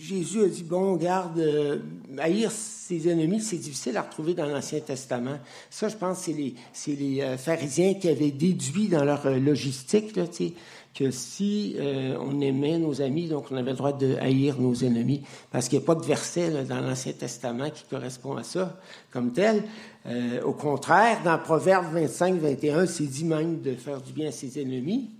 S1: Jésus a dit, bon, garde, euh, haïr ses ennemis, c'est difficile à retrouver dans l'Ancien Testament. Ça, je pense, c'est les, les euh, pharisiens qui avaient déduit dans leur euh, logistique, là, que si on aimait nos amis, donc on avait le droit de haïr nos ennemis, parce qu'il n'y a pas de verset dans l'Ancien Testament qui correspond à ça comme tel. au contraire, dans Proverbe 25, 21, c'est dit même de faire du bien à ses ennemis.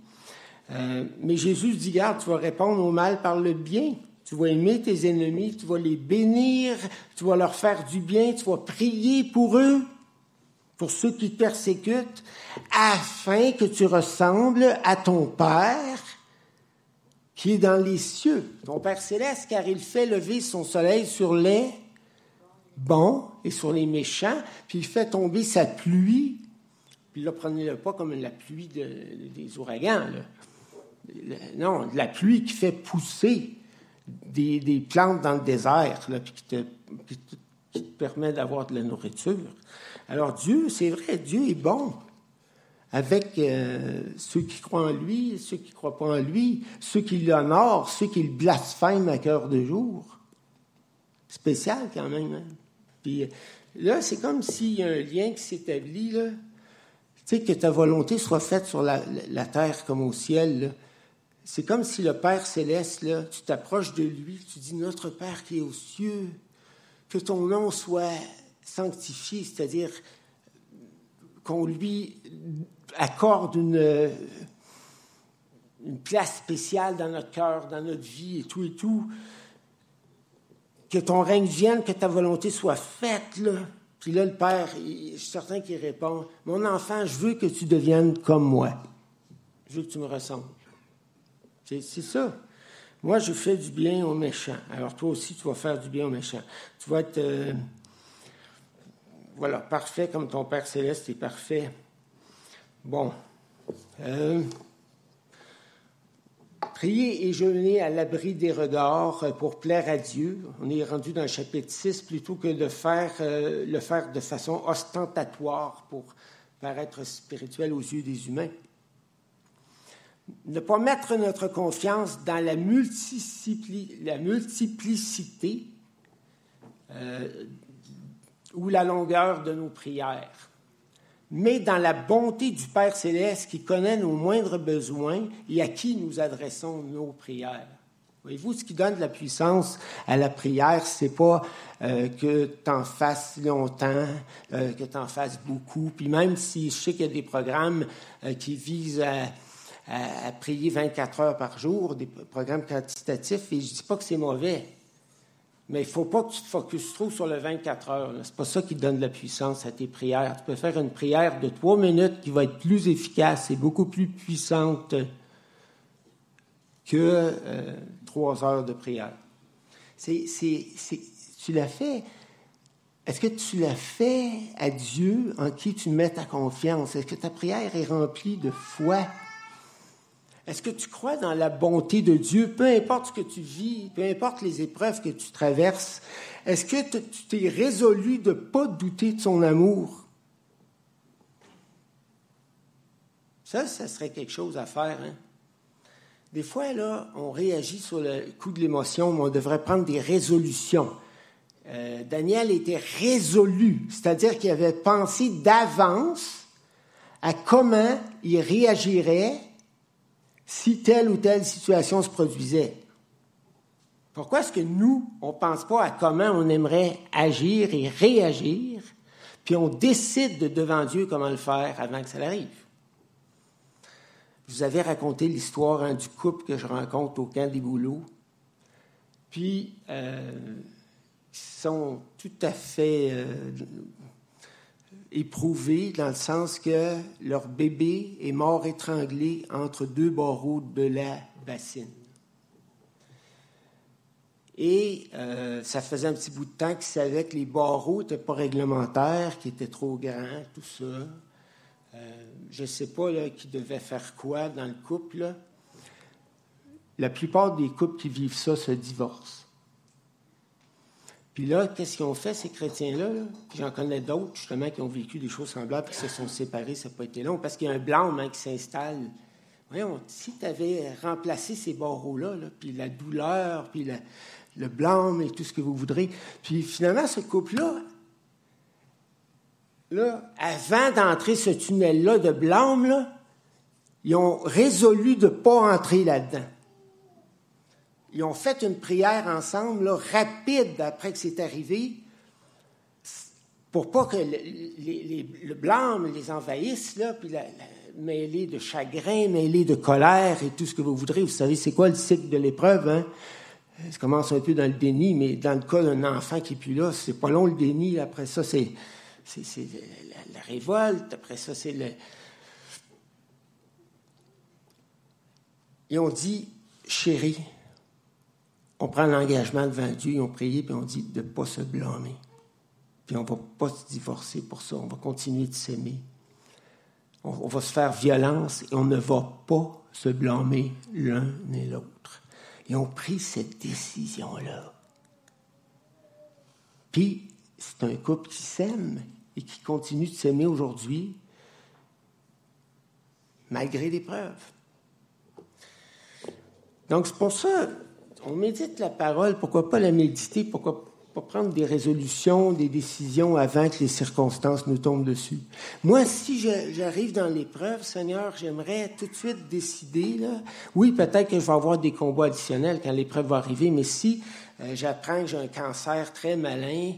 S1: mais Jésus dit, garde, tu vas répondre au mal par le bien. Tu vas aimer tes ennemis, tu vas les bénir, tu vas leur faire du bien, tu vas prier pour eux, pour ceux qui te persécutent, afin que tu ressembles à ton Père qui est dans les cieux, ton Père céleste, car il fait lever son soleil sur les bons et sur les méchants, puis il fait tomber sa pluie. Puis là, prenez-le pas comme la pluie des ouragans. Non, la pluie qui fait pousser des, plantes dans le désert qui, te, permet d'avoir de la nourriture. Alors Dieu, c'est vrai, Dieu est bon avec euh, ceux qui croient en lui, ceux qui ne croient pas en lui, ceux qui l'honorent, ceux qui le blasphèment à cœur de jour. Spécial quand même. Hein. Puis là, c'est comme s'il y a un lien qui s'établit, là. Tu sais, que ta volonté soit faite sur la, terre comme au ciel. C'est comme si le Père céleste, là, tu t'approches de lui, tu dis Notre Père qui est aux cieux, que ton nom soit sanctifié, c'est-à-dire qu'on lui accorde une, place spéciale dans notre cœur, dans notre vie et tout et tout. Que ton règne vienne, que ta volonté soit faite. Là. Puis là, le Père, je suis certain qu'il répond Mon enfant, je veux que tu deviennes comme moi. Je veux que tu me ressembles. C'est ça. Moi, je fais du bien aux méchants. Alors toi aussi, tu vas faire du bien aux méchants. Tu vas être, euh, voilà, parfait comme ton Père céleste est parfait. Bon. Euh, prier et jeûner à l'abri des regards pour plaire à Dieu. On est rendu dans le chapitre 6 plutôt que de faire, euh, le faire de façon ostentatoire pour paraître spirituel aux yeux des humains ne pas mettre notre confiance dans la, multiplicité euh, ou la longueur de nos prières, mais dans la bonté du Père céleste qui connaît nos moindres besoins et à qui nous adressons nos prières. Voyez-vous, ce qui donne de la puissance à la prière, c'est pas euh, que tu en fasses longtemps, euh, que tu en fasses beaucoup. Puis même si je sais qu'il y a des programmes qui visent à, à, prier 24 heures par jour, des programmes quantitatifs, et je ne dis pas que c'est mauvais. Mais il ne faut pas que tu te focuses trop sur le 24 heures. Ce n'est pas ça qui donne de la puissance à tes prières. Tu peux faire une prière de trois minutes qui va être plus efficace et beaucoup plus puissante que euh, trois heures de prière. C'est, tu l'as fait? Est-ce que tu l'as fait à Dieu en qui tu mets ta confiance? Est-ce que ta prière est remplie de foi? Est-ce que tu crois dans la bonté de Dieu, peu importe ce que tu vis, peu importe les épreuves que tu traverses? Est-ce que tu t'es résolu de ne pas douter de son amour? Ça, ça serait quelque chose à faire. Hein? Des fois, là, on réagit sur le coup de l'émotion, mais on devrait prendre des résolutions. Euh, Daniel était résolu, c'est-à-dire qu'il avait pensé d'avance à comment il réagirait si telle ou telle situation se produisait. Pourquoi est-ce que nous, on ne pense pas à comment on aimerait agir et réagir, puis on décide de devant Dieu comment le faire avant que ça arrive? Je vous avais raconté l'histoire hein, du couple que je rencontre au camp des boulots. Puis, euh, sont tout à fait euh, éprouvés dans le sens que leur bébé est mort étranglé entre deux barreaux de la bassine. Et euh, ça faisait un petit bout de temps qu'ils savaient que les barreaux n'étaient pas réglementaires, qu'ils étaient trop grands, tout ça. Euh, je ne sais pas qui devait faire quoi dans le couple. La plupart des couples qui vivent ça se divorcent. Puis là, qu'est-ce qu'ils ont fait, ces chrétiens-là? J'en connais d'autres, justement, qui ont vécu des choses semblables, qui se sont séparés, ça n'a pas été long, parce qu'il y a un blanc qui s'installe voyons, si tu avais remplacé ces barreaux-là, puis la douleur, puis le blâme et tout ce que vous voudrez, puis finalement, ce couple-là, là, avant d'entrer ce tunnel-là de blâme, ils ont résolu de ne pas entrer là-dedans. Ils ont fait une prière ensemble, rapide après que c'est arrivé, pour pas que le, blâme les envahisse, là, puis la, mêlée de chagrin, mêlée de colère et tout ce que vous voudrez. Vous savez, c'est quoi le cycle de l'épreuve, hein? Ça commence un peu dans le déni, mais dans le cas d'un enfant qui est plus là, c'est pas long le déni. Après ça, c'est, la, révolte. Après ça, c'est le. Ils ont dit, chérie, on prend l'engagement devant Dieu, ils ont prié, puis on dit de ne pas se blâmer. Puis on ne va pas se divorcer pour ça, on va continuer de s'aimer. On, va se faire violence et on ne va pas se blâmer l'un et l'autre. Ils ont pris cette décision-là. Puis, c'est un couple qui s'aime et qui continue de s'aimer aujourd'hui, malgré l'épreuve. Donc, c'est pour ça, on médite la parole, pourquoi pas la méditer, pourquoi pas prendre des résolutions, des décisions avant que les circonstances nous tombent dessus. Moi, si j'arrive dans l'épreuve, Seigneur, j'aimerais tout de suite décider, oui, peut-être que je vais avoir des combats additionnels quand l'épreuve va arriver, mais si euh, j'apprends que j'ai un cancer très malin,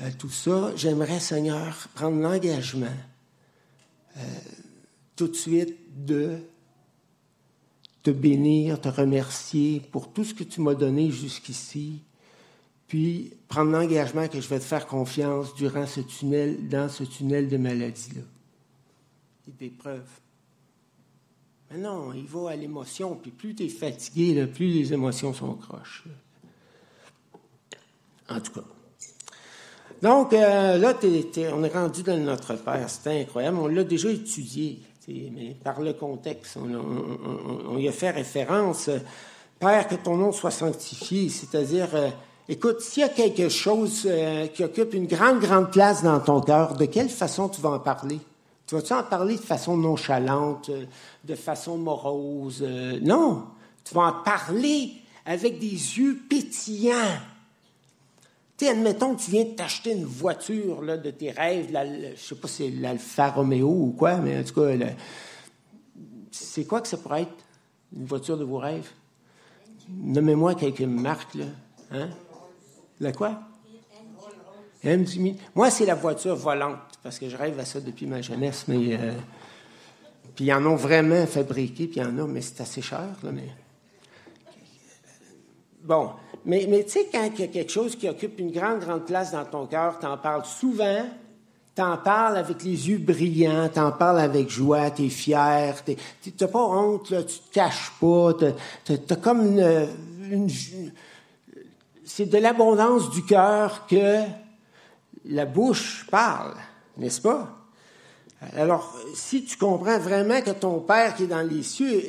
S1: euh, tout ça, j'aimerais, Seigneur, prendre l'engagement euh, tout de suite de te bénir, te remercier pour tout ce que tu m'as donné jusqu'ici, puis prendre l'engagement que je vais te faire confiance durant ce tunnel, dans ce tunnel de maladie-là et d'épreuves. Mais non, il va à l'émotion, puis plus tu es fatigué, plus les émotions sont croches. En tout cas. Donc, euh, là, on est rendu dans notre Père. C'est incroyable. On l'a déjà étudié mais par le contexte, on, y a fait référence. Père, que ton nom soit sanctifié, c'est-à-dire, euh, écoute, s'il y a quelque chose euh, qui occupe une grande, grande place dans ton cœur, de quelle façon tu vas en parler? Tu vas-tu en parler de façon nonchalante, euh, de façon morose? non, tu vas en parler avec des yeux pétillants admettons que tu viens de t'acheter une voiture là, de tes rêves, je ne sais pas si c'est l'Alfa Romeo ou quoi, mais en tout cas, c'est quoi que ça pourrait être, une voiture de vos rêves? Nommez-moi quelques marques, là. Hein? La quoi? Moi, c'est la voiture volante, parce que je rêve à ça depuis ma jeunesse, mais... Euh, puis ils en ont vraiment fabriqué, puis il y en a, mais c'est assez cher. Bon, mais, mais tu sais, quand il y a quelque chose qui occupe une grande, grande place dans ton cœur, tu en parles souvent, tu en parles avec les yeux brillants, tu en parles avec joie, tu es fier, tu n'as pas honte, tu te caches pas, tu as, comme une, c'est de l'abondance du cœur que la bouche parle, n'est-ce pas? Alors, si tu comprends vraiment que ton Père qui est dans les cieux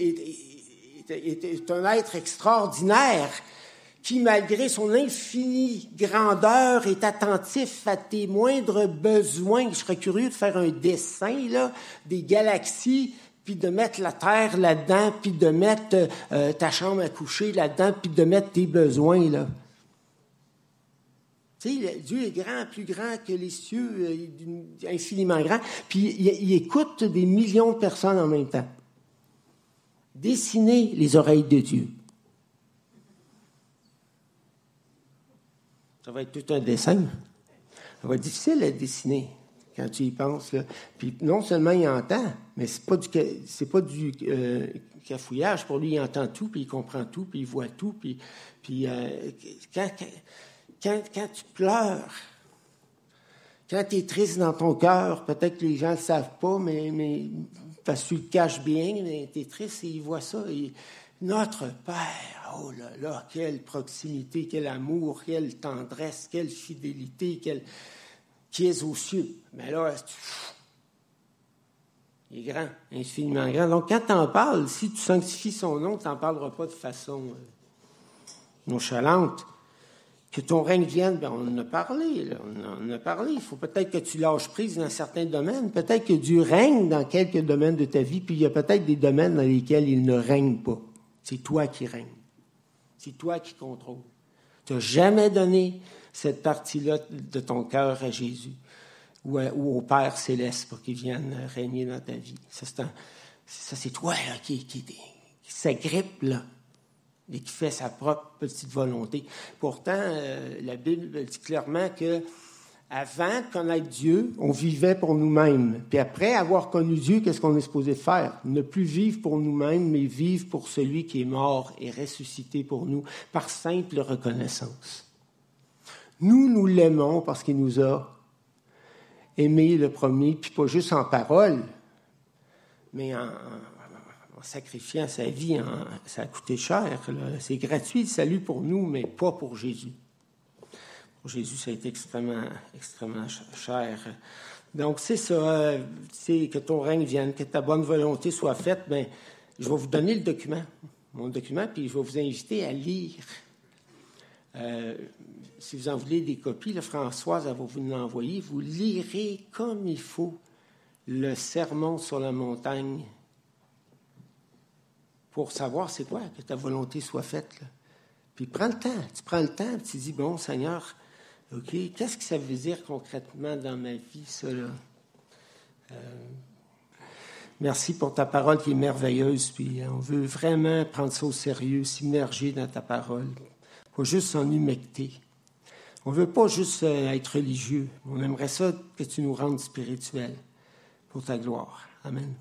S1: est un être extraordinaire, qui, malgré son infinie grandeur, est attentif à tes moindres besoins. Je serais curieux de faire un dessin là, des galaxies, puis de mettre la Terre là-dedans, puis de mettre euh, ta chambre à coucher là-dedans, puis de mettre tes besoins. Là. Tu sais, Dieu est grand, plus grand que les cieux, euh, infiniment grand. Puis il, il écoute des millions de personnes en même temps. Dessinez les oreilles de Dieu. Ça va être tout un dessin. Ça va être difficile à dessiner quand tu y penses. Puis non seulement il entend, mais c'est pas du pas du euh, cafouillage. Pour lui, il entend tout, puis il comprend tout, puis il voit tout. Puis, puis euh, quand, quand, tu pleures, quand tu es triste dans ton cœur, peut-être que les gens ne le savent pas, mais, mais parce que tu le caches bien, mais tu es triste et ils voient ça. notre Père, oh là là, quelle proximité, quel amour, quelle tendresse, quelle fidélité, quelle... qui est aux cieux. Mais là, il est grand, infiniment grand. Donc, quand tu en parles, si tu sanctifies son nom, tu n'en parleras pas de façon euh, nonchalante. que ton règne vienne, ben on en a parlé, on en a parlé. Il faut peut-être que tu lâches prise dans certains domaines. Peut-être que Dieu règne dans quelques domaines de ta vie, puis il y a peut-être des domaines dans lesquels il ne règne pas. C'est toi qui règnes. C'est toi qui contrôles. Tu n'as jamais donné cette partie-là de ton cœur à Jésus ou, au Père céleste pour qu'il vienne régner dans ta vie. Ça, c'est toi qui, s'agrippe là et qui fait sa propre petite volonté. Pourtant, euh, la Bible dit clairement que avant de connaître Dieu, on vivait pour nous-mêmes. Puis après avoir connu Dieu, qu'est-ce qu'on est supposé faire? Ne plus vivre pour nous-mêmes, mais vivre pour celui qui est mort et ressuscité pour nous par simple reconnaissance. Nous, nous l'aimons parce qu'il nous a aimés le premier, puis pas juste en parole, mais en, sacrifiant sa vie, ça a coûté cher. C'est gratuit le salut pour nous, mais pas pour Jésus. Jésus, ça a été extrêmement, extrêmement cher. Donc, c'est ça, c'est que ton règne vienne, que ta bonne volonté soit faite. Mais ben, je vais vous donner le document, mon document, puis je vais vous inviter à lire. Euh, si vous en voulez des copies, le Françoise va vous l'envoyer. Vous lirez comme il faut le sermon sur la montagne pour savoir c'est quoi que ta volonté soit faite. Puis prends le temps, tu prends le temps, tu dis, bon Seigneur, OK, qu'est-ce que ça veut dire concrètement dans ma vie, là? Euh, merci pour ta parole qui est merveilleuse, puis on veut vraiment prendre ça au sérieux, s'immerger dans ta parole, pas juste s'en humecter. On ne veut pas juste euh, être religieux, on aimerait ça que tu nous rendes spirituels pour ta gloire. Amen.